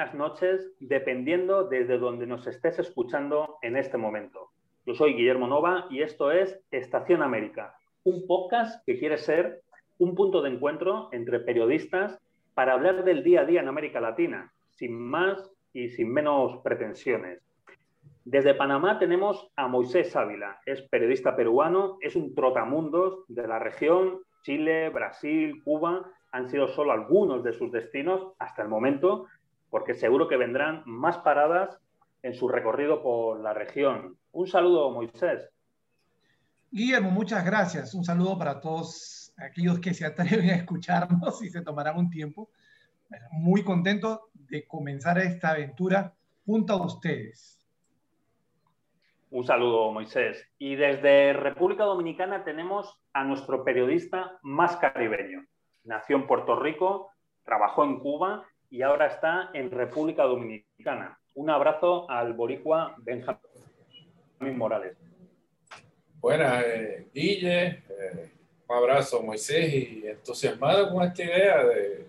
buenas noches, dependiendo desde donde nos estés escuchando en este momento. Yo soy Guillermo Nova y esto es Estación América, un podcast que quiere ser un punto de encuentro entre periodistas para hablar del día a día en América Latina, sin más y sin menos pretensiones. Desde Panamá tenemos a Moisés Ávila, es periodista peruano, es un trotamundos de la región, Chile, Brasil, Cuba, han sido solo algunos de sus destinos hasta el momento, porque seguro que vendrán más paradas en su recorrido por la región. Un saludo, Moisés. Guillermo, muchas gracias. Un saludo para todos aquellos que se atreven a escucharnos y se tomarán un tiempo. Muy contento de comenzar esta aventura junto a ustedes. Un saludo, Moisés. Y desde República Dominicana tenemos a nuestro periodista más caribeño. Nació en Puerto Rico, trabajó en Cuba y ahora está en República Dominicana. Un abrazo al boricua Benjamín Morales. Buenas, eh, Guille. Eh, un abrazo, Moisés, y entusiasmado con esta idea de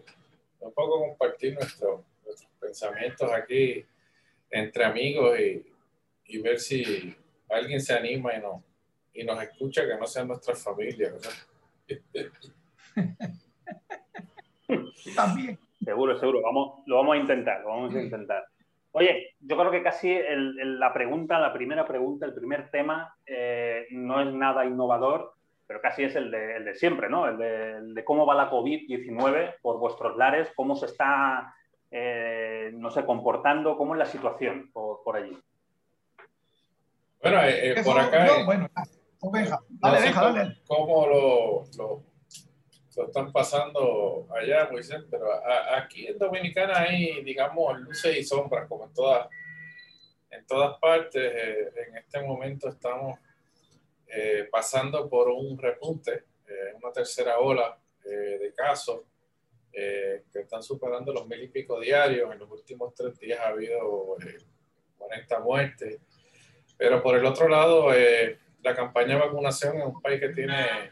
un poco compartir nuestros pensamientos aquí entre amigos y, y ver si alguien se anima y, no, y nos escucha que no sea nuestra familia. También. Seguro, seguro. Vamos, lo vamos a intentar, lo vamos a intentar. Oye, yo creo que casi la pregunta, la primera pregunta, el primer tema eh, no es nada innovador, pero casi es el de, el de siempre, ¿no? El de, cómo va la COVID-19 por vuestros lares, cómo se está, eh, no sé, comportando, cómo es la situación por, por allí. Bueno, eh, por acá. No, bueno, dale, deja, dale. ¿Cómo lo, lo, están pasando allá, Moisés? Pero aquí en Dominicana hay, digamos, luces y sombras, como en todas, en todas partes. Eh, en este momento estamos pasando por un repunte, una tercera ola de casos. que están superando los mil y pico diarios. En los últimos tres días ha habido 40 muertes. Pero por el otro lado, eh, la campaña de vacunación en un país que tiene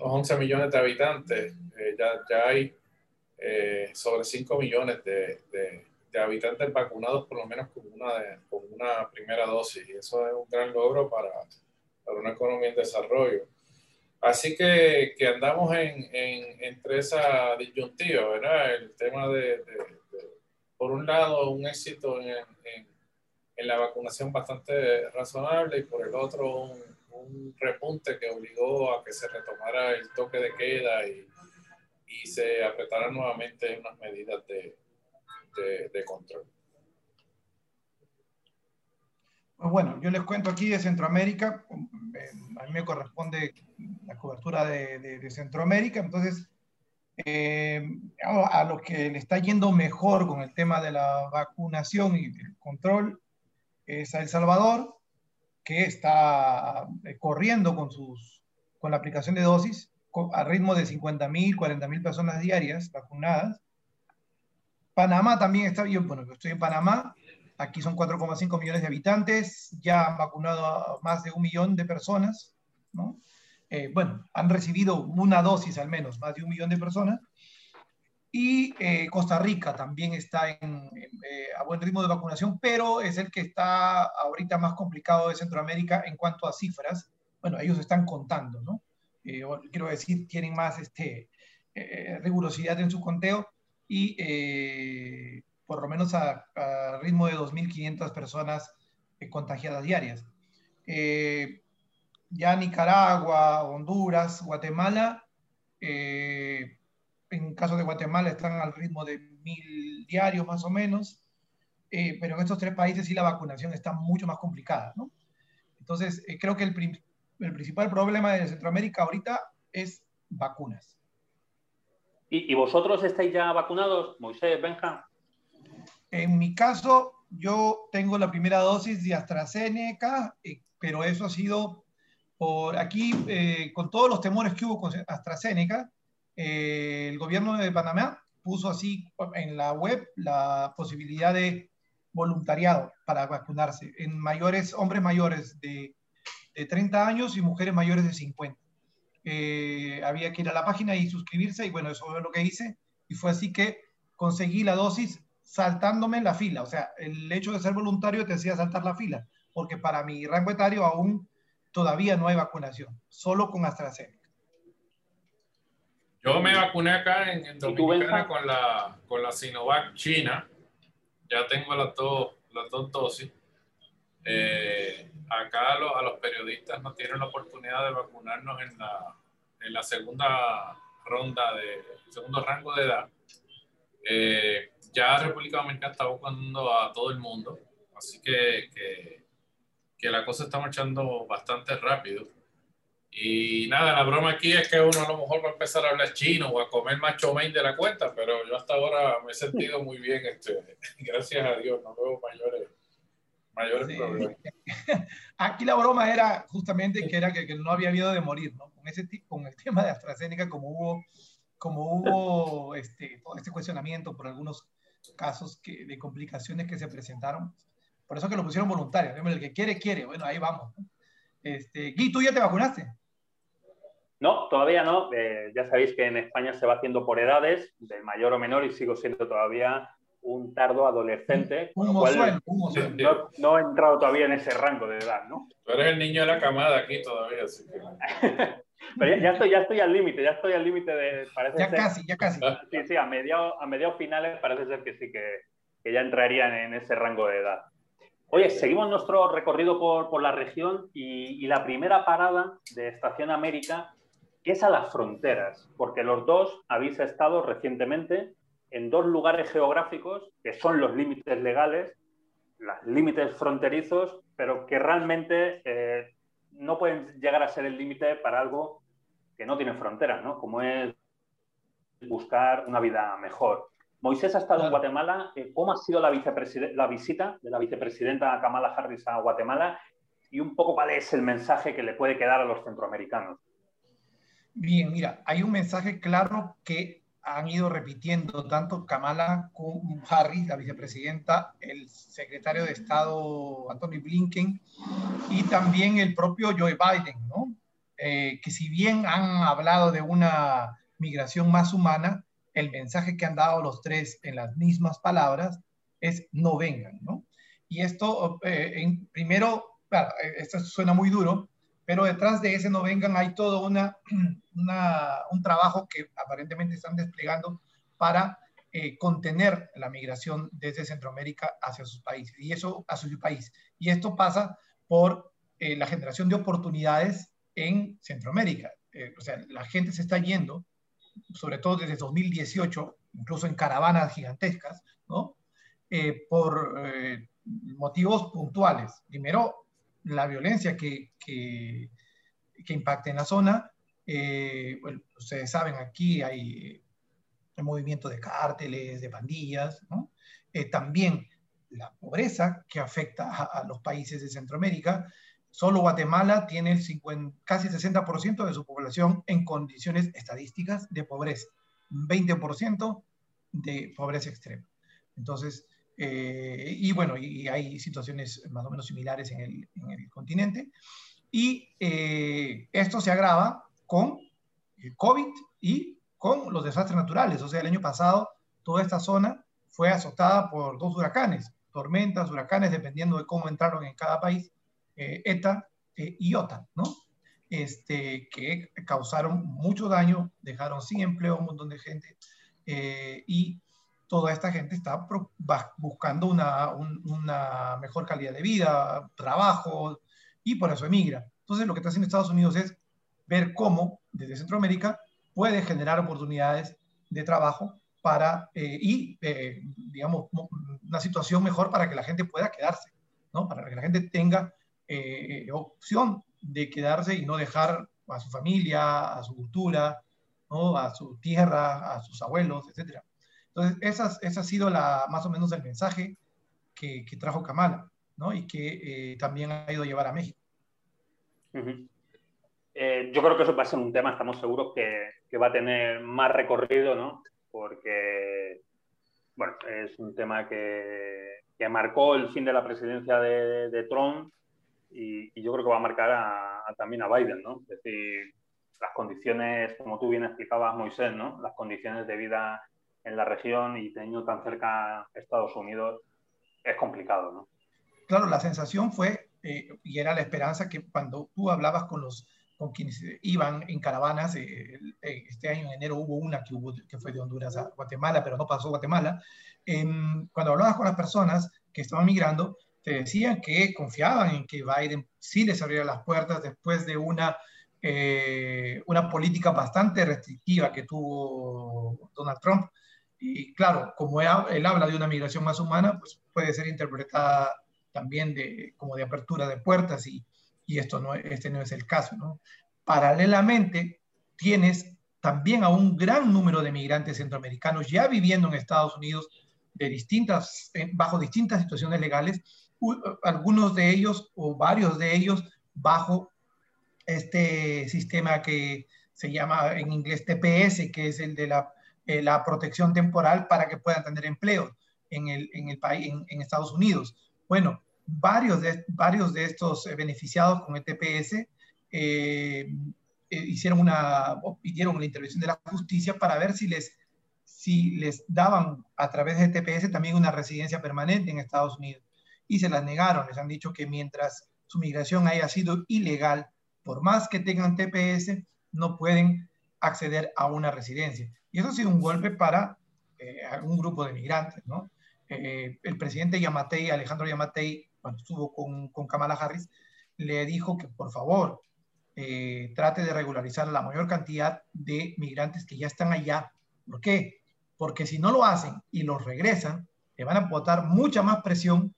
unos 11 millones de habitantes, eh, ya, ya, hay eh, sobre 5 millones de, de, habitantes vacunados por lo menos con una, con una primera dosis. Y eso es un gran logro para, para una economía en desarrollo. Así que, que andamos en, en, entre esa disyuntiva, ¿verdad? El tema de, de por un lado, un éxito en, en en la vacunación bastante razonable y por el otro un, repunte que obligó a que se retomara el toque de queda y, y se apretaran nuevamente unas medidas de, de, control. Pues bueno, yo les cuento aquí de Centroamérica, a mí me corresponde la cobertura de, de Centroamérica, entonces eh, a los que le está yendo mejor con el tema de la vacunación y el control es a El Salvador, que está eh, corriendo con, sus, con la aplicación de dosis a ritmo de 50.000, 40.000 personas diarias vacunadas. Panamá también está bien, bueno, yo estoy en Panamá, aquí son 4,5 millones de habitantes, ya han vacunado a más de un millón de personas, ¿no? Eh, bueno, han recibido una dosis al menos, más de un millón de personas, y eh, Costa Rica también está en, eh, a buen ritmo de vacunación, pero es el que está ahorita más complicado de Centroamérica en cuanto a cifras. Bueno, ellos están contando, ¿no? Eh, quiero decir, tienen más este, rigurosidad en su conteo y por lo menos a, ritmo de 2.500 personas contagiadas diarias. ya Nicaragua, Honduras, Guatemala, en caso de Guatemala están al ritmo de mil diarios más o menos, eh, pero en estos tres países sí la vacunación está mucho más complicada, ¿no? Entonces, eh, creo que el, el, principal problema de Centroamérica ahorita es vacunas. ¿Y, vosotros estáis ya vacunados, Moisés, Benja? En mi caso, yo tengo la primera dosis de AstraZeneca, eh, pero eso ha sido por aquí, con todos los temores que hubo con AstraZeneca, el gobierno de Panamá puso así en la web la posibilidad de voluntariado para vacunarse en mayores, hombres mayores de, de 30 años y mujeres mayores de 50. Eh, había que ir a la página y suscribirse y bueno, eso es lo que hice Y fue así que conseguí la dosis saltándome la fila. O sea, el hecho de ser voluntario te hacía saltar la fila, porque para mi rango etario aún todavía no hay vacunación, solo con AstraZeneca. Yo me vacuné acá en, Dominicana con la, con la Sinovac China. Ya tengo las dos, las dos dosis. Eh, acá a los periodistas no tienen la oportunidad de vacunarnos en la, en la segunda ronda de segundo rango de edad. Eh, ya República Dominicana está buscando a todo el mundo, así que, que, que, la cosa está marchando bastante rápido. Y nada, la broma aquí es que uno a lo mejor va a empezar a hablar chino o a comer macho main de la cuenta, pero yo hasta ahora me he sentido muy bien, este, gracias a Dios, no veo mayores, mayores problemas. Aquí la broma era justamente que era que, que, no había miedo de morir, ¿no? Con, ese, con el tema de AstraZeneca, como hubo, como hubo este, todo este cuestionamiento por algunos casos que, de complicaciones que se presentaron. Por eso que lo pusieron voluntario. El que quiere, quiere. Bueno, ahí vamos. Este, Gui, ¿tú ya te vacunaste? No, todavía no. Eh, ya sabéis que en España se va haciendo por edades, de mayor o menor, y sigo siendo todavía un tardo adolescente. Un, No, he entrado todavía en ese rango de edad, ¿no? Tú eres el niño de la camada aquí todavía, así que... Pero ya, estoy, ya estoy al límite, ya estoy al límite de... Parece ya casi, ya casi. Sí, sí, a mediados a mediados finales parece ser que sí, que, que ya entrarían en ese rango de edad. Oye, seguimos nuestro recorrido por, por la región y, la primera parada de Estación América es a las fronteras, porque los dos habéis estado recientemente en dos lugares geográficos que son los límites legales, los límites fronterizos, pero que realmente eh, no pueden llegar a ser el límite para algo que no tiene fronteras, ¿no? Como es buscar una vida mejor. Moisés ha estado en Guatemala. Eh, ¿Cómo ha sido la, la visita de la vicepresidenta Kamala Harris a Guatemala? Y un poco cuál es el mensaje que le puede quedar a los centroamericanos. Bien, mira, hay un mensaje claro que han ido repitiendo tanto Kamala como Harris, la vicepresidenta, el secretario de Estado Anthony Blinken y también el propio Joe Biden, ¿no? Eh, que si bien han hablado de una migración más humana, el mensaje que han dado los tres en las mismas palabras es no vengan, ¿no? Y esto, eh, en, primero, claro, esto suena muy duro, pero detrás de ese no vengan hay todo una, un trabajo que aparentemente están desplegando para eh, contener la migración desde Centroamérica hacia sus países y eso a su país. Y esto pasa por eh, la generación de oportunidades en Centroamérica. O sea, la gente se está yendo, sobre todo desde 2018, incluso en caravanas gigantescas, ¿no? por motivos puntuales. Primero, la violencia que, que, que impacta en la zona. Eh, bueno, ustedes saben, aquí hay el movimiento de cárteles, de pandillas, ¿no? Eh, también la pobreza que afecta a, los países de Centroamérica. Solo Guatemala tiene el 50, casi 60% de su población en condiciones estadísticas de pobreza, 20% de pobreza extrema. Entonces, eh, y bueno, y hay situaciones más o menos similares en el, en el continente. Y eh, esto se agrava con el COVID y con los desastres naturales. O sea, el año pasado toda esta zona fue azotada por dos huracanes, tormentas, huracanes, dependiendo de cómo entraron en cada país, eh, ETA y OTA, ¿no? Este, que causaron mucho daño, dejaron sin empleo a un montón de gente y toda esta gente está buscando una, una, mejor calidad de vida, trabajo, y por eso emigra. Entonces, lo que está haciendo Estados Unidos es ver cómo, desde Centroamérica, puede generar oportunidades de trabajo para, eh, y, eh, digamos, una situación mejor para que la gente pueda quedarse, ¿no? Para que la gente tenga eh, opción de quedarse y no dejar a su familia, a su cultura, ¿no? a su tierra, a sus abuelos, etc. Entonces, esa, esa ha sido la, más o menos el mensaje que, que trajo Kamala, ¿no? Y que también ha ido a llevar a México. Eh, yo creo que eso va a ser un tema, estamos seguros que, que, va a tener más recorrido, ¿no? Porque, bueno, es un tema que, que marcó el fin de la presidencia de, de Trump y, y, yo creo que va a marcar a, también a Biden, ¿no? Es decir, las condiciones, como tú bien explicabas, Moisés, ¿no? Las condiciones de vida en la región y teniendo tan cerca Estados Unidos, es complicado, ¿no? Claro, la sensación fue, eh, y era la esperanza, que cuando tú hablabas con los con quienes iban en caravanas, eh, eh, este año en enero hubo una que, hubo, que fue de Honduras a Guatemala, pero no pasó Guatemala, em, cuando hablabas con las personas que estaban migrando, te decían que confiaban en que Biden sí les abriera las puertas después de una, una política bastante restrictiva que tuvo Donald Trump y claro, como él habla de una migración más humana, pues puede ser interpretada también de, como de apertura de puertas y, y esto no, este no es el caso. ¿no? Paralelamente, tienes también a un gran número de migrantes centroamericanos ya viviendo en Estados Unidos de distintas, eh, bajo distintas situaciones legales, algunos de ellos o varios de ellos bajo este sistema que se llama en inglés TPS, que es el de la eh, la protección temporal para que puedan tener empleo en el, en el país, en, Estados Unidos. Bueno, varios de, varios de estos eh, beneficiados con el TPS eh, hicieron una, pidieron la intervención de la justicia para ver si les, si les daban a través de TPS también una residencia permanente en Estados Unidos. Y se las negaron, les han dicho que mientras su migración haya sido ilegal, por más que tengan TPS, no pueden acceder a una residencia. Y eso ha sido un golpe para eh, un grupo de migrantes, ¿no? Eh, el presidente Yamatei, Alejandro Yamatei, cuando estuvo con, con Kamala Harris, le dijo que por favor eh, trate de regularizar la mayor cantidad de migrantes que ya están allá. ¿Por qué? Porque si no lo hacen y los regresan, le van a botar mucha más presión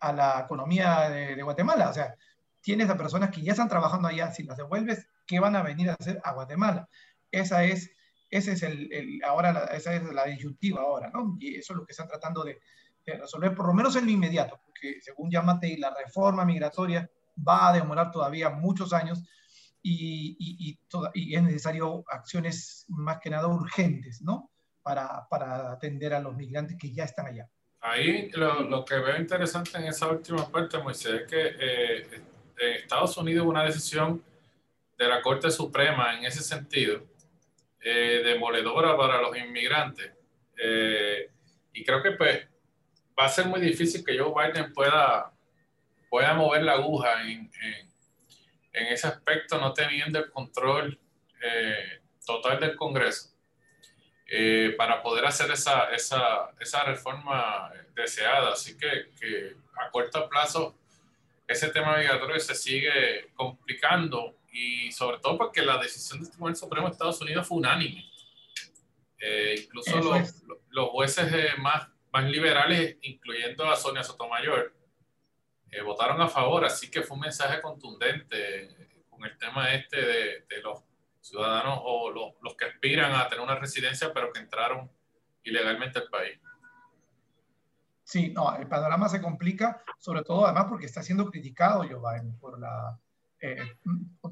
a la economía de, Guatemala. O sea, tienes a personas que ya están trabajando allá, si las devuelves, ¿qué van a venir a hacer a Guatemala? Esa es ese es el, ahora esa es la disyuntiva ahora, ¿no? Y eso es lo que están tratando de, resolver, por lo menos en lo inmediato, porque según Yamate, la reforma migratoria va a demorar todavía muchos años y, es necesario acciones más que nada urgentes, ¿no? Para atender a los migrantes que ya están allá. Ahí lo, que veo interesante en esa última parte, Moisés, es que eh, en Estados Unidos hubo una decisión de la Corte Suprema en ese sentido, eh, demoledora para los inmigrantes. Eh, y creo que pues, va a ser muy difícil que Joe Biden pueda, pueda mover la aguja en, en, ese aspecto, no teniendo el control eh, total del Congreso. Para poder hacer esa, esa, esa, reforma deseada. Así que, que, a corto plazo ese tema migratorio se sigue complicando y sobre todo porque la decisión del Tribunal Supremo de Estados Unidos fue unánime. Eh, incluso los, los, jueces eh, más, más liberales, incluyendo a Sonia Sotomayor, eh, votaron a favor, así que fue un mensaje contundente con el tema este de, de los ciudadanos o los, los, que aspiran a tener una residencia pero que entraron ilegalmente al país. Sí, no, el panorama se complica, sobre todo además porque está siendo criticado Joe por la, eh,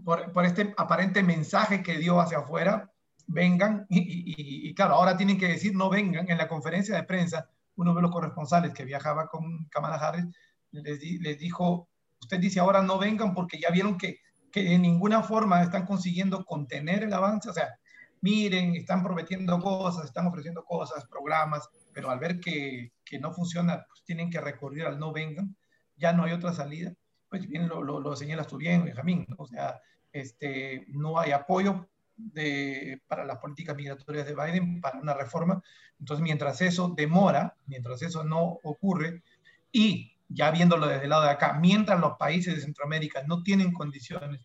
por, este aparente mensaje que dio hacia afuera, vengan, y, claro, ahora tienen que decir no vengan. En la conferencia de prensa, uno de los corresponsales que viajaba con Kamala Harris les, les dijo, usted dice ahora no vengan porque ya vieron que, que de ninguna forma están consiguiendo contener el avance, o sea, miren, están prometiendo cosas, están ofreciendo cosas, programas, pero al ver que, que no funciona, pues tienen que recurrir al no vengan, ya no hay otra salida. Pues bien lo, lo, señalas tú bien, Benjamín, o sea, este, no hay apoyo de, para las políticas migratorias de Biden, para una reforma. Entonces, mientras eso demora, mientras eso no ocurre, y ya viéndolo desde el lado de acá, mientras los países de Centroamérica no tienen condiciones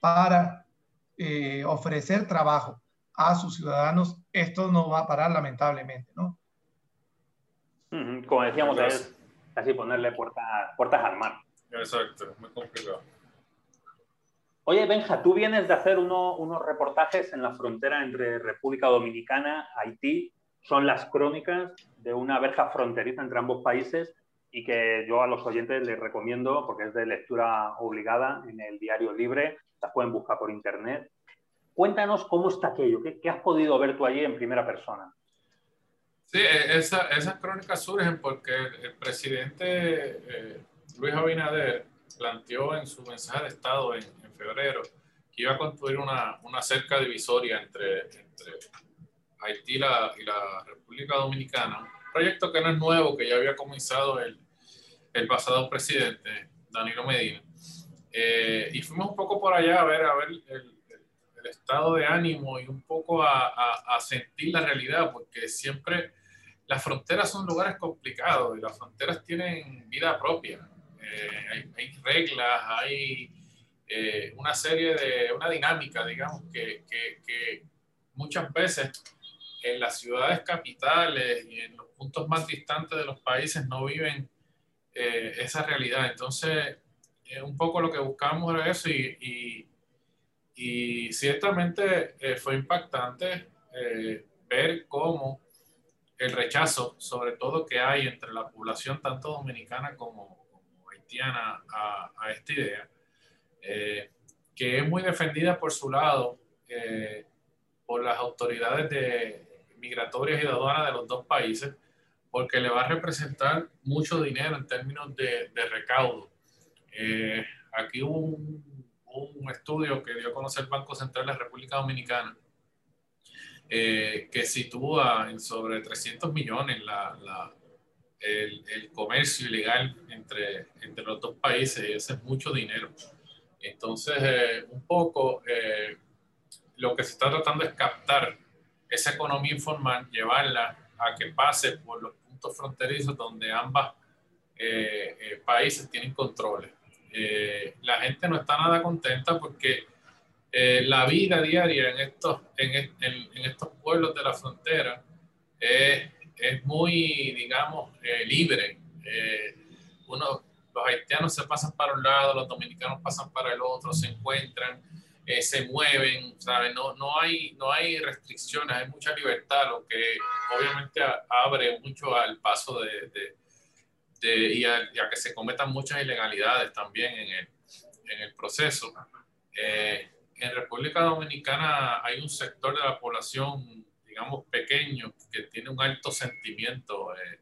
para eh, ofrecer trabajo a sus ciudadanos, esto no va a parar lamentablemente, ¿no? Como decíamos, es casi ponerle puertas, puertas al mar. Exacto, muy complicado. Oye, Benja, tú vienes de hacer unos reportajes en la frontera entre República Dominicana, Haití. Son las crónicas de una verja fronteriza entre ambos países y que yo a los oyentes les recomiendo porque es de lectura obligada en el diario libre. Las pueden buscar por internet. Cuéntanos cómo está aquello, qué, has podido ver tú allí en primera persona. Sí, e, esas crónicas surgen porque el, presidente eh, Luis Abinader planteó en su mensaje de Estado en, febrero que iba a construir una, una, cerca divisoria entre, entre Haití y la, República Dominicana, proyecto que no es nuevo, que ya había comenzado el, el pasado presidente, Danilo Medina. Eh, y fuimos un poco por allá a ver, a ver el, estado de ánimo y un poco a, a, sentir la realidad, porque siempre las fronteras son lugares complicados y las fronteras tienen vida propia. Eh, hay, reglas, hay eh, una serie de, una dinámica, digamos, que, que, que, muchas veces en las ciudades capitales y en los puntos más distantes de los países no viven eh, esa realidad. Entonces, un poco lo que buscamos era eso y, y, y ciertamente fue impactante ver cómo el rechazo, sobre todo que hay entre la población tanto dominicana como, haitiana a, esta idea, eh, que es muy defendida por su lado eh, por las autoridades de migratorias y de aduanas de los dos países, porque le va a representar mucho dinero en términos de, recaudo. Eh, aquí hubo un, un, estudio que dio a conocer el Banco Central de la República Dominicana, eh, que sitúa en sobre 300 millones la, el, el, comercio ilegal entre, entre los dos países y ese es mucho dinero. Entonces, eh, un poco eh, lo que se está tratando es captar esa economía informal, llevarla a que pase por los puntos fronterizos donde ambas países tienen controles. la gente no está nada contenta porque eh, la vida diaria en estos, en, estos pueblos de la frontera es, es muy, digamos, eh, libre. Eh, uno, los haitianos se pasan para un lado, los dominicanos pasan para el otro, se encuentran, se mueven, ¿sabes? No, no, hay, no hay restricciones, hay mucha libertad, lo que obviamente abre mucho al paso de, de, de y, a, que se cometan muchas ilegalidades también en el, en el proceso. Eh, en República Dominicana hay un sector de la población, digamos, pequeño, que tiene un alto sentimiento eh,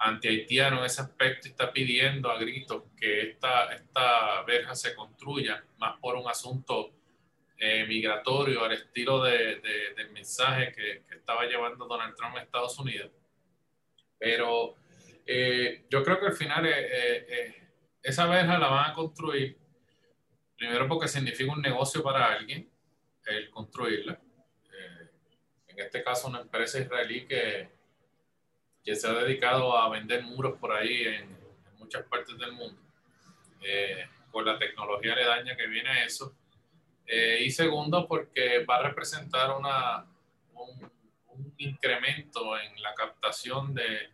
anti-haitiano en ese aspecto está pidiendo a gritos que esta, esta verja se construya, más por un asunto eh, migratorio al estilo de, del mensaje que, que, estaba llevando Donald Trump a Estados Unidos. Pero eh, yo creo que al final esa verja la van a construir Primero porque significa un negocio para alguien el construirla. Eh, en este caso una empresa israelí que, que se ha dedicado a vender muros por ahí en, muchas partes del mundo. Eh, la tecnología daña que viene a eso. Eh, y segundo, porque va a representar una, un, un incremento en la captación de,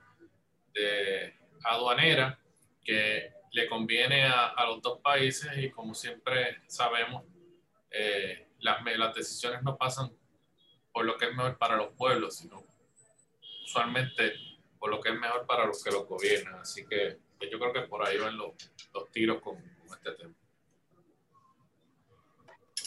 de aduanera que le conviene a, los dos países y como siempre sabemos, eh, las, las decisiones no pasan por lo que es mejor para los pueblos, sino usualmente por lo que es mejor para los que los gobiernan. Así que pues, yo creo que por ahí van los, los tiros con, este tema.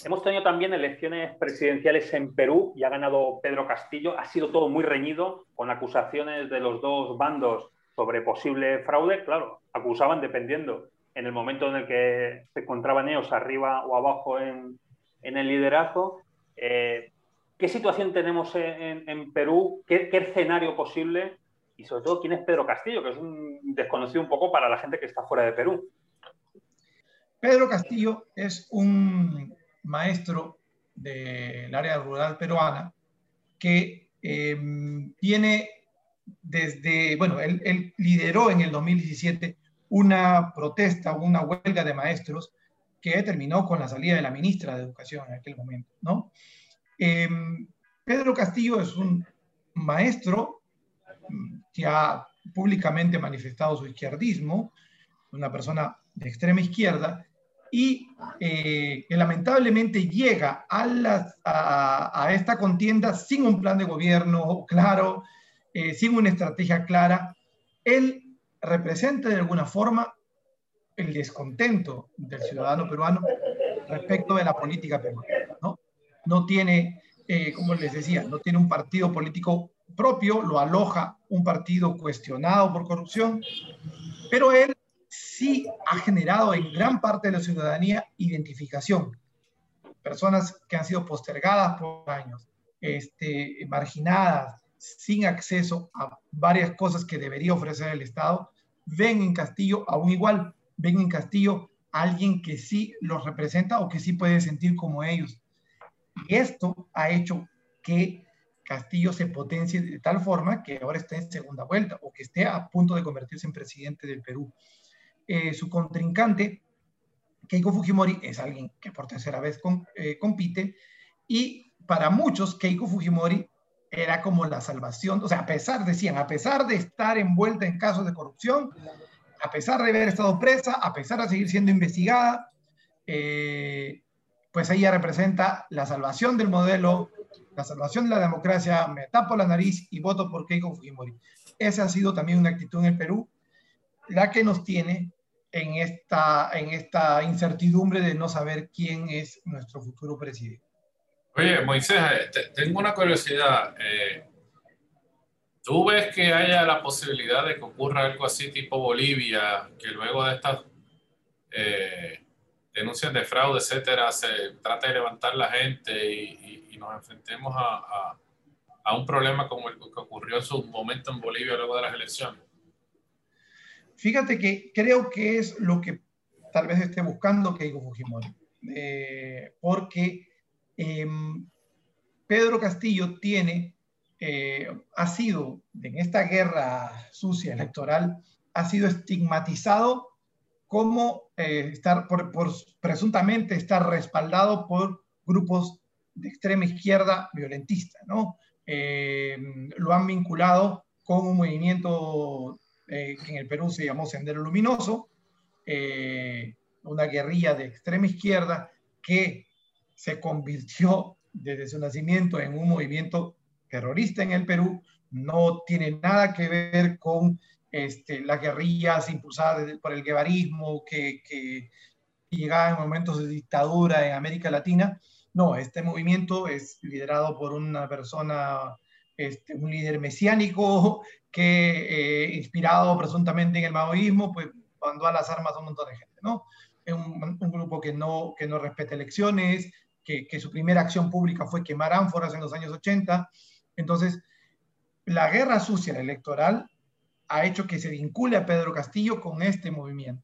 Hemos tenido también elecciones presidenciales en Perú y ha ganado Pedro Castillo. Ha sido todo muy reñido, con acusaciones de los dos bandos sobre posible fraude, claro, acusaban dependiendo en el momento en el que se encontraban ellos arriba o abajo en, el liderazgo. Eh, ¿Qué situación tenemos en, Perú? ¿Qué, escenario posible? Y sobre todo, ¿quién es Pedro Castillo? Que es un desconocido un poco para la gente que está fuera de Perú. Pedro Castillo es un maestro del área rural peruana que eh, tiene desde, bueno, él, lideró en el 2017 una protesta, una huelga de maestros que terminó con la salida de la ministra de Educación en aquel momento, ¿no? Em, Pedro Castillo es un maestro que ha públicamente manifestado su izquierdismo, una persona de extrema izquierda, y eh, que lamentablemente llega a, a, esta contienda sin un plan de gobierno claro, eh, sin una estrategia clara, él representa de alguna forma el descontento del ciudadano peruano respecto de la política peruana. No, no tiene, eh, como les decía, no tiene un partido político propio, lo aloja un partido cuestionado por corrupción, pero él sí ha generado en gran parte de la ciudadanía identificación. Personas que han sido postergadas por años, este, marginadas, sin acceso a varias cosas que debería ofrecer el Estado, ven en Castillo aún igual, ven en Castillo a alguien que sí los representa o que sí puede sentir como ellos. Y esto ha hecho que Castillo se potencie de tal forma que ahora esté en segunda vuelta o que esté a punto de convertirse en presidente del Perú. Eh, su contrincante, Keiko Fujimori, es alguien que por tercera vez eh, compite y para muchos Keiko Fujimori era como la salvación, o sea, a pesar, decían, a pesar de estar envuelta en casos de corrupción, a pesar de haber estado presa, a pesar de seguir siendo investigada, eh, pues ella representa la salvación del modelo la salvación de la democracia, me tapo la nariz y voto por Keiko Fujimori. Esa ha sido también una actitud en el Perú, la que nos tiene en esta, en esta incertidumbre de no saber quién es nuestro futuro presidente. Oye, Moisés, eh, tengo una curiosidad. Eh, ¿Tú ves que haya la posibilidad de que ocurra algo así tipo Bolivia, que luego de estas eh, denuncias de fraude, etcétera, se trate de levantar la gente y, nos enfrentemos a, a, un problema como el que ocurrió en su momento en Bolivia luego de las elecciones? Fíjate que creo que es lo que tal vez esté buscando Keiko Fujimori, eh, porque em, Pedro Castillo tiene, eh, ha sido en esta guerra sucia electoral, ha sido estigmatizado como eh, estar por, presuntamente estar respaldado por grupos de extrema izquierda violentista, ¿no? Eh, lo han vinculado con un movimiento eh, que en el Perú se llamó Sendero Luminoso, una guerrilla de extrema izquierda que se convirtió desde su nacimiento en un movimiento terrorista en el Perú, no tiene nada que ver con este, las guerrillas impulsadas por el guevarismo que, que llegaban en momentos de dictadura en América Latina, no, este movimiento es liderado por una persona, este, un líder mesiánico que, eh, inspirado presuntamente en el maoísmo, pues mandó a las armas a un montón de gente, ¿no? Es un, grupo que no, que no respeta elecciones, que, que, su primera acción pública fue quemar ánforas en los años 80. Entonces, la guerra sucia electoral ha hecho que se vincule a Pedro Castillo con este movimiento.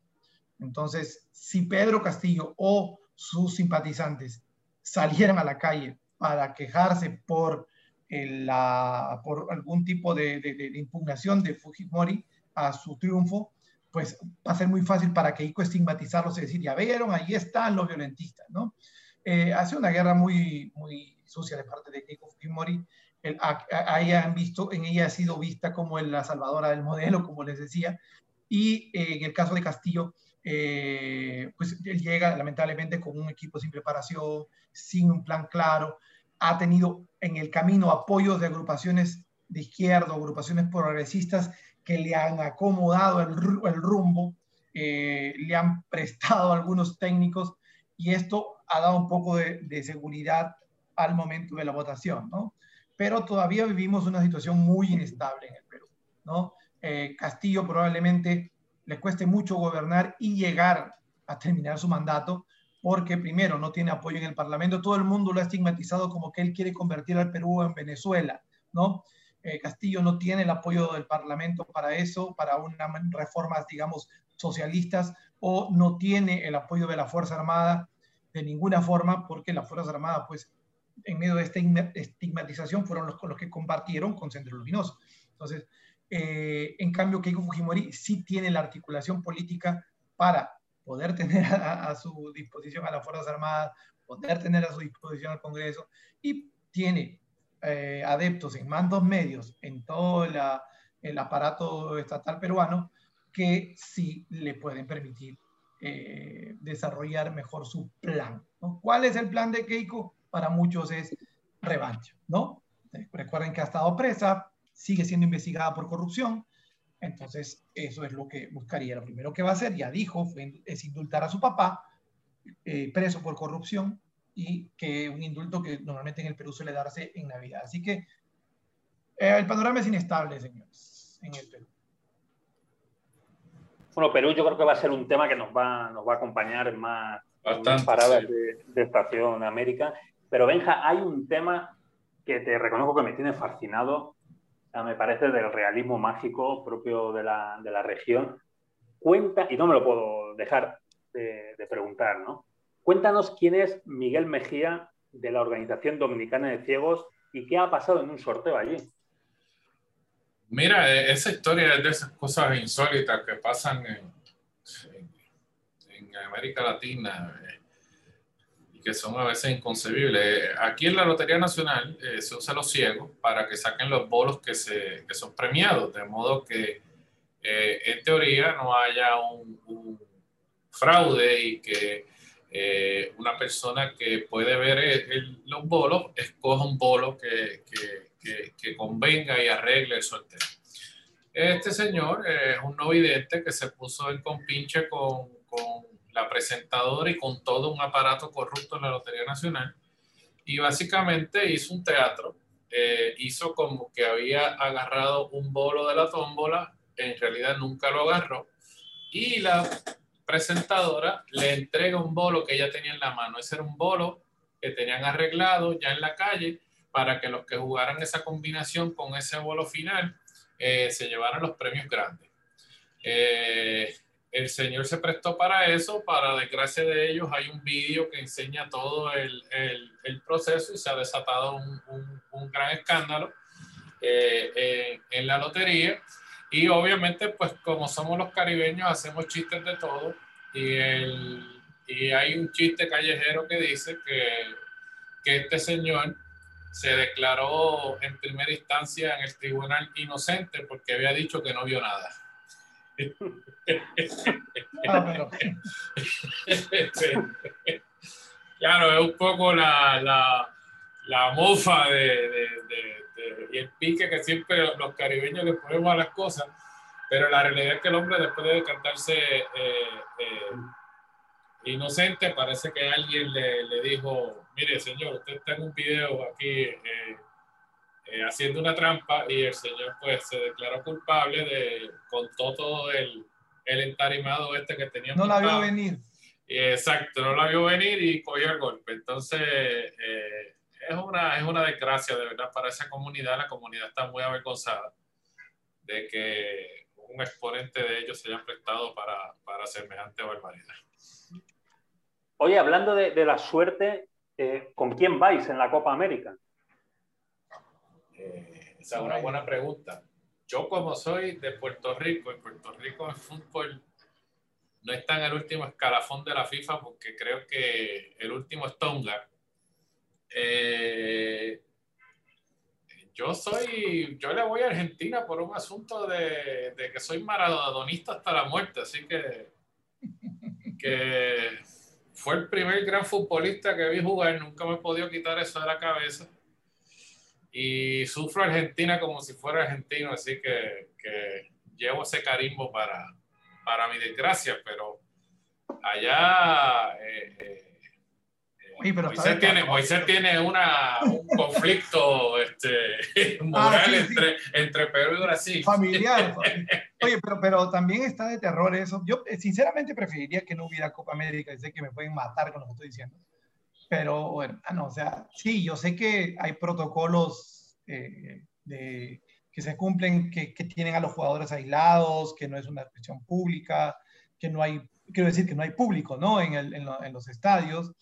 Entonces, si Pedro Castillo o sus simpatizantes salieran a la calle para quejarse por, la, por algún tipo de, impugnación de Fujimori a su triunfo, pues va a ser muy fácil para Keiko estigmatizarlos y decir, ya vieron, ahí están los violentistas, ¿no? Eh, hace una guerra muy, muy sucia de parte de Keiko Fujimori. El, han visto, en ella ha sido vista como la salvadora del modelo, como les decía, y eh, en el caso de Castillo, eh, pues él llega lamentablemente con un equipo sin preparación, sin un plan claro, ha tenido en el camino apoyos de agrupaciones de izquierda, agrupaciones progresistas que le han acomodado el, rumbo, eh, le han prestado algunos técnicos y esto ha dado un poco de, seguridad al momento de la votación, ¿no? Pero todavía vivimos una situación muy inestable en el Perú, ¿no? Eh, Castillo probablemente le cueste mucho gobernar y llegar a terminar su mandato, porque primero no tiene apoyo en el Parlamento, todo el mundo lo ha estigmatizado como que él quiere convertir al Perú en Venezuela, ¿no? Eh, Castillo no tiene el apoyo del Parlamento para eso, para unas reformas, digamos, socialistas, o no tiene el apoyo de la Fuerza Armada de ninguna forma, porque la Fuerza Armada, pues, en medio de esta estigmatización, fueron los, los que compartieron con Centro Luminoso. Entonces, eh, en cambio, Keiko Fujimori sí tiene la articulación política para poder tener a, su disposición a las Fuerzas Armadas, poder tener a su disposición al Congreso y tiene eh, adeptos en mandos medios en todo el aparato estatal peruano que sí le pueden permitir eh, desarrollar mejor su plan. ¿Cuál es el plan de Keiko? Para muchos es revancha, ¿no? Recuerden que ha estado presa, sigue siendo investigada por corrupción. Entonces, eso es lo que buscaría. Lo primero que va a hacer, ya dijo, es indultar a su papá, eh, preso por corrupción, y que un indulto que normalmente en el Perú suele darse en Navidad. Así que eh, el panorama es inestable, señores, en el Perú. Bueno, Perú yo creo que va a ser un tema que nos va, nos va a acompañar en más, paradas de, de, Estación América. Pero Benja, hay un tema que te reconozco que me tiene fascinado, me parece del realismo mágico propio de la, de la, región. Cuenta, y no me lo puedo dejar de, de preguntar, ¿no? Cuéntanos quién es Miguel Mejía de la Organización Dominicana de Ciegos y qué ha pasado en un sorteo allí. Mira, e, esa historia es de esas cosas insólitas que pasan en, en, América Latina eh, que son a veces inconcebibles. Aquí en la Lotería Nacional eh, se usa los ciegos para que saquen los bolos que, se, que son premiados, de modo que eh, en teoría no haya un, un fraude y que eh, una persona que puede ver los bolos escoja un bolo que, que, que, convenga y arregle el sorteo. Este señor es un no vidente que se puso en compinche con la presentadora y con todo un aparato corrupto en la Lotería Nacional y básicamente hizo un teatro. Eh, hizo como que había agarrado un bolo de la tómbola, en realidad nunca lo agarró, y la presentadora le entrega un bolo que ella tenía en la mano. Ese era un bolo que tenían arreglado ya en la calle para que los que jugaran esa combinación con ese bolo final eh, se llevaran los premios grandes. Eh, el señor se prestó para eso, para desgracia de ellos hay un vídeo que enseña todo el, el, proceso y se ha desatado un, un, gran escándalo eh, en la lotería y obviamente, pues como somos los caribeños, hacemos chistes de todo. Y, el, y hay un chiste callejero que dice que, que este señor se declaró en primera instancia en el tribunal inocente porque había dicho que no vio nada. Claro, es un poco la, la, la mofa de, y el pique que siempre los caribeños le ponemos a las cosas, pero la realidad es que el hombre después de cantarse eh, eh, inocente, parece que alguien le, le, dijo, mire señor, usted está en un video aquí eh, haciendo una trampa y el señor pues se declaró culpable de, contó todo el, el entarimado este que tenía. No la vio venir. Exacto, no la vio venir y cogió el golpe. Entonces, es una, es una desgracia de verdad para esa comunidad. La comunidad está muy avergonzada de que un exponente de ellos se haya prestado para, para semejante barbaridad. Oye, hablando de, de la suerte, eh, ¿con quién vais en la Copa América? Eh, esa es una buena pregunta. Yo como soy de Puerto Rico, en Puerto Rico en fútbol no está en el último escalafón de la FIFA porque creo que el último es Tonga eh, yo soy, yo le voy a Argentina por un asunto de, que soy maradonista hasta la muerte, así que, que fue el primer gran futbolista que vi jugar, nunca me he podido quitar eso de la cabeza. Y sufro Argentina como si fuera argentino, así que, que llevo ese carisma para, para mi desgracia, pero allá eh, eh, Moisés, tiene, Moisés tiene una, un conflicto este, moral ah, entre, entre Perú y Brasil. Familiar. Oye, pero, pero también está de terror eso. Yo eh, sinceramente preferiría que no hubiera Copa América. Sé que me pueden matar con lo que estoy diciendo. Pero bueno, ah, no, o sea, sí, yo sé que hay protocolos eh, de, que se cumplen, que, que, tienen a los jugadores aislados, que no es una cuestión pública, que no hay, quiero decir que no hay público, ¿no? En, el, en, en los estadios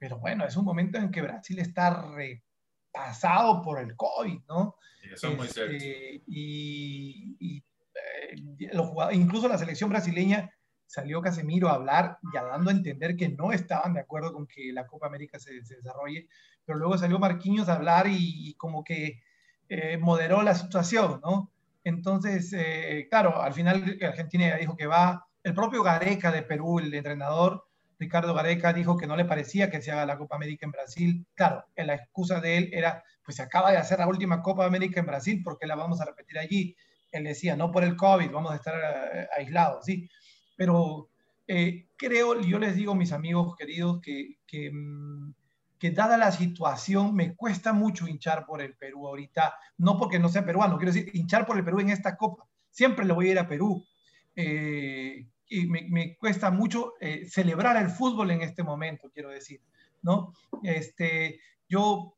pero bueno, es un momento en que Brasil está repasado por el COVID, ¿no? eso es muy cierto. Este, y, eh, incluso la selección brasileña salió Casemiro a hablar, ya dando a entender que no estaban de acuerdo con que la Copa América se, desarrolle, pero luego salió Marquinhos a hablar y, como que eh, moderó la situación, ¿no? Entonces, eh, claro, al final Argentina dijo que va, el propio Gareca de Perú, el entrenador, Ricardo Gareca dijo que no le parecía que se haga la Copa América en Brasil. Claro, la excusa de él era, pues se acaba de hacer la última Copa América en Brasil, porque la vamos a repetir allí? Él decía, no por el COVID, vamos a estar eh, aislados, ¿sí? Pero eh, creo, yo les digo, mis amigos queridos, que, mm, que, dada la situación, me cuesta mucho hinchar por el Perú ahorita, no porque no sea peruano, quiero decir, hinchar por el Perú en esta Copa. Siempre le voy a ir a Perú. Eh, y me, cuesta mucho eh, celebrar el fútbol en este momento, quiero decir, ¿no? Este, yo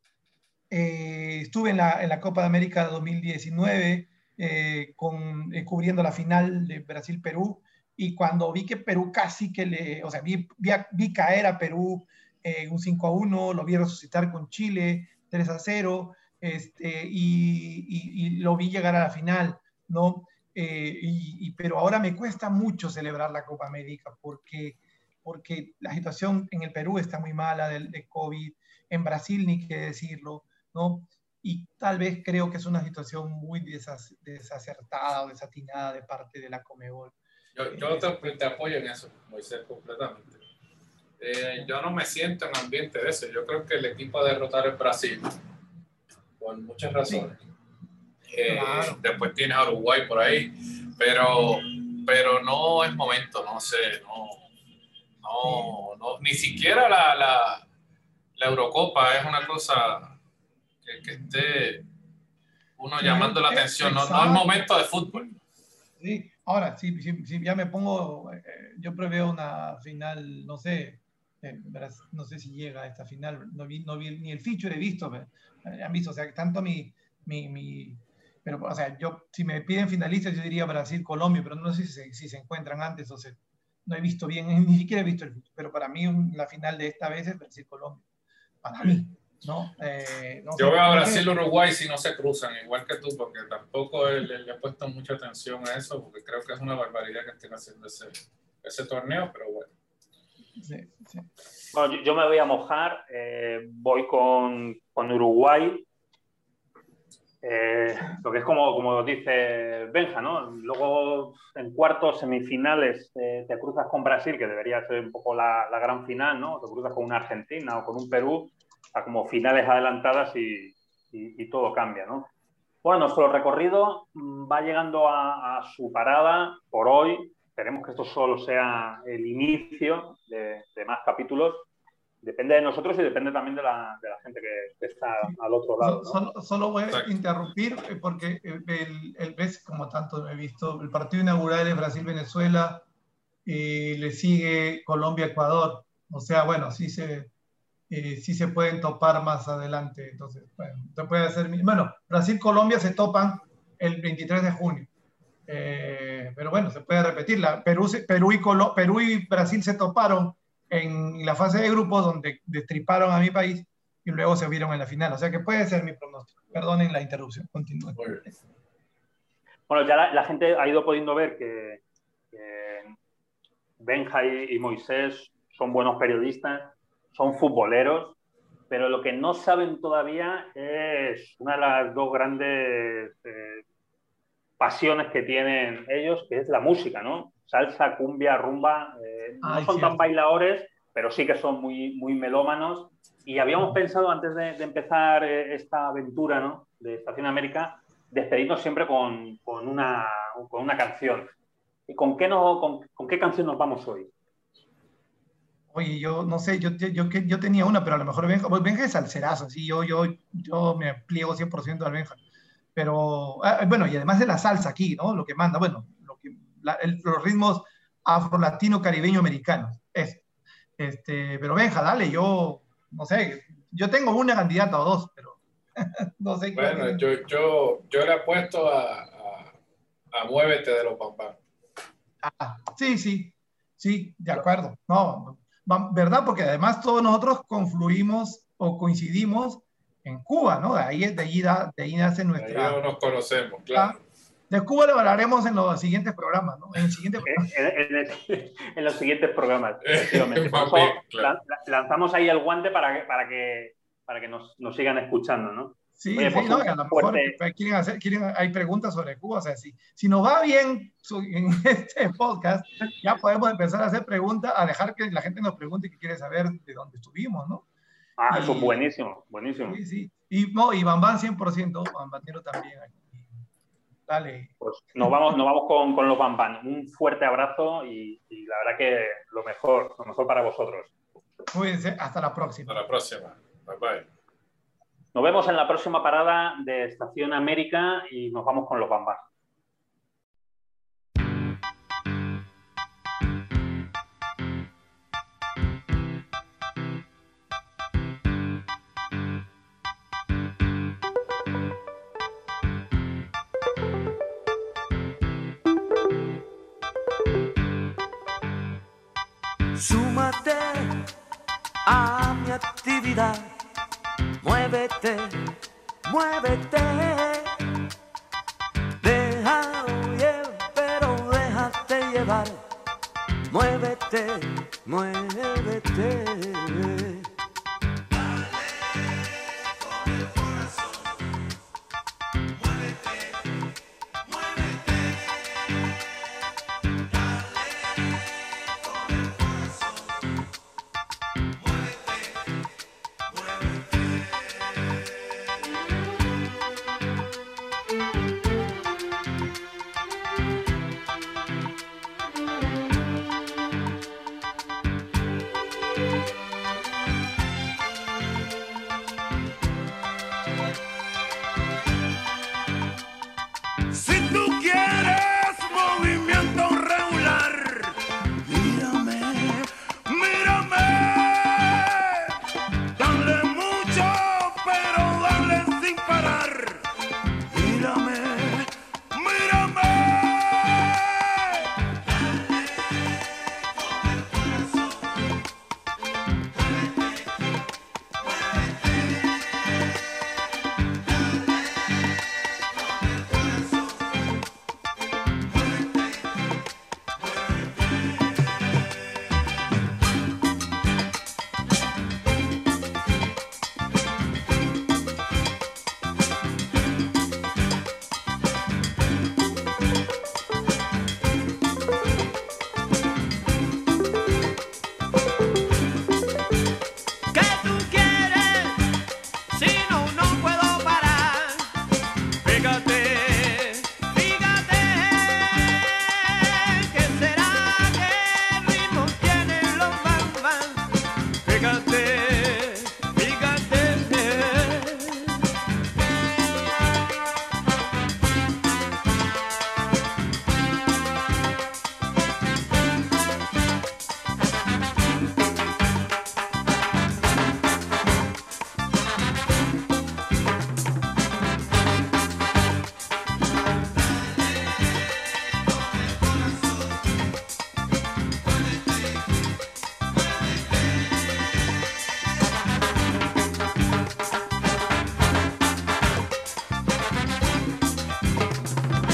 estuve en la, en la, Copa de América 2019 eh, con, cubriendo la final de Brasil-Perú y cuando vi que Perú casi que le, o sea, vi, vi, caer a Perú un 5 a 1, lo vi resucitar con Chile 3 a 0 este, y, y, lo vi llegar a la final, ¿no? y, pero ahora me cuesta mucho celebrar la Copa América porque porque la situación en el Perú está muy mala de, de COVID, en Brasil ni qué decirlo, ¿no? Y tal vez creo que es una situación muy desacertada o desatinada de parte de la Comebol. Yo, yo te, apoyo en eso, Moisés, completamente. Eh, yo no me siento en ambiente de eso. Yo creo que el equipo a derrotar es Brasil, por muchas razones. Eh, después tienes a Uruguay por ahí, pero, pero no es momento, no sé, no, no, no, ni siquiera la, la, la, Eurocopa es una cosa que, que esté uno llamando la atención, no, no, es momento de fútbol. Sí, ahora, sí, ya me pongo, eh, yo preveo una final, no sé, eh, no sé si llega a esta final, no vi, no vi ni el feature he visto, eh, han visto, o sea, tanto mi, mi, mi, pero, o sea, yo, si me piden finalistas, yo diría Brasil, Colombia, pero no sé si se, si se encuentran antes o se, no he visto bien, ni siquiera he visto el fútbol, pero para mí la final de esta vez es Brasil-Colombia. Para mí, ¿no? Eh, Yo veo a Brasil-Uruguay si no se cruzan, igual que tú, porque tampoco le, he puesto mucha atención a eso, porque creo que es una barbaridad que estén haciendo ese, ese torneo, pero bueno. Sí, sí. Bueno, yo, me voy a mojar, eh, voy con, con Uruguay eh, lo que es como, como dice Benja, ¿no? Luego en cuartos, semifinales, eh, te cruzas con Brasil, que debería ser un poco la, la, gran final, ¿no? Te cruzas con una Argentina o con un Perú, a como finales adelantadas y, y, todo cambia, ¿no? Bueno, nuestro recorrido mm, va llegando a, a, su parada por hoy. Esperemos que esto solo sea el inicio de, de más capítulos depende de nosotros y depende también de la, de la gente que, está al otro lado. Solo, voy a interrumpir eh, porque el, el BES, como tanto he visto, el partido inaugural es Brasil-Venezuela y le sigue Colombia-Ecuador. O sea, bueno, sí se, eh, sí se pueden topar más adelante. Entonces, bueno, se puede hacer. Bueno, Brasil-Colombia se topan el 23 de junio. Eh, pero bueno, se puede repetir. La, Perú, Perú, y Perú y Brasil se toparon en la fase de grupos donde destriparon a mi país y luego se vieron en la final. O sea que puede ser mi pronóstico. Perdonen la interrupción. Continúen. Bueno, ya la, gente ha ido pudiendo ver que, Benja y, Moisés son buenos periodistas, son futboleros, pero lo que no saben todavía es una de las dos grandes eh, pasiones que tienen ellos, que es la música, ¿no? salsa, cumbia, rumba. Eh, no son tan bailadores, pero sí que son muy, muy melómanos. Y habíamos pensado, antes de, empezar eh, esta aventura ¿no? de Estación América, despedirnos siempre con, con, una, con una canción. ¿Y con qué, no, con, con, qué canción nos vamos hoy? Oye, yo no sé, yo, yo, yo, tenía una, pero a lo mejor Benja, pues Benja es salserazo, sí, yo, yo, yo me pliego 100% al Benja. Pero, ah, bueno, y además de la salsa aquí, ¿no? Lo que manda, bueno, los ritmos afro-latino-caribeño-americanos. Este, pero Benja, dale, yo, no sé, yo tengo una candidata o dos, pero no sé. Bueno, yo, yo, yo le apuesto a, a, a Muévete de los Pampán. Ah, sí, sí, sí, de acuerdo. No, ¿verdad? Porque además todos nosotros confluimos o coincidimos en Cuba, ¿no? De ahí, de ahí, de ahí nace nuestra... Ahí nos conocemos, claro. De Cuba lo hablaremos en los siguientes programas, ¿no? En, los siguientes programas. Lanzamos ahí el guante para que, para que, para que nos, nos sigan escuchando, ¿no? Sí, sí no, a lo mejor quieren hacer, quieren, hay preguntas sobre Cuba. O sea, si, si nos va bien en este podcast, ya podemos empezar a hacer preguntas, a dejar que la gente nos pregunte qué quiere saber de dónde estuvimos, ¿no? Ah, eso es buenísimo, buenísimo. Sí, sí. Y, no, y Bambán 100%, Bambanero también. Aquí. Pues nos vamos, nos vamos con, con los Bam Un fuerte abrazo y, y, la verdad que lo mejor, lo mejor para vosotros. Cuídense, hasta la próxima. Hasta la próxima. Bye bye. Nos vemos en la próxima parada de Estación América y nos vamos con los Bam muévete, muévete. Deja oír, pero déjate llevar. Muévete, muévete.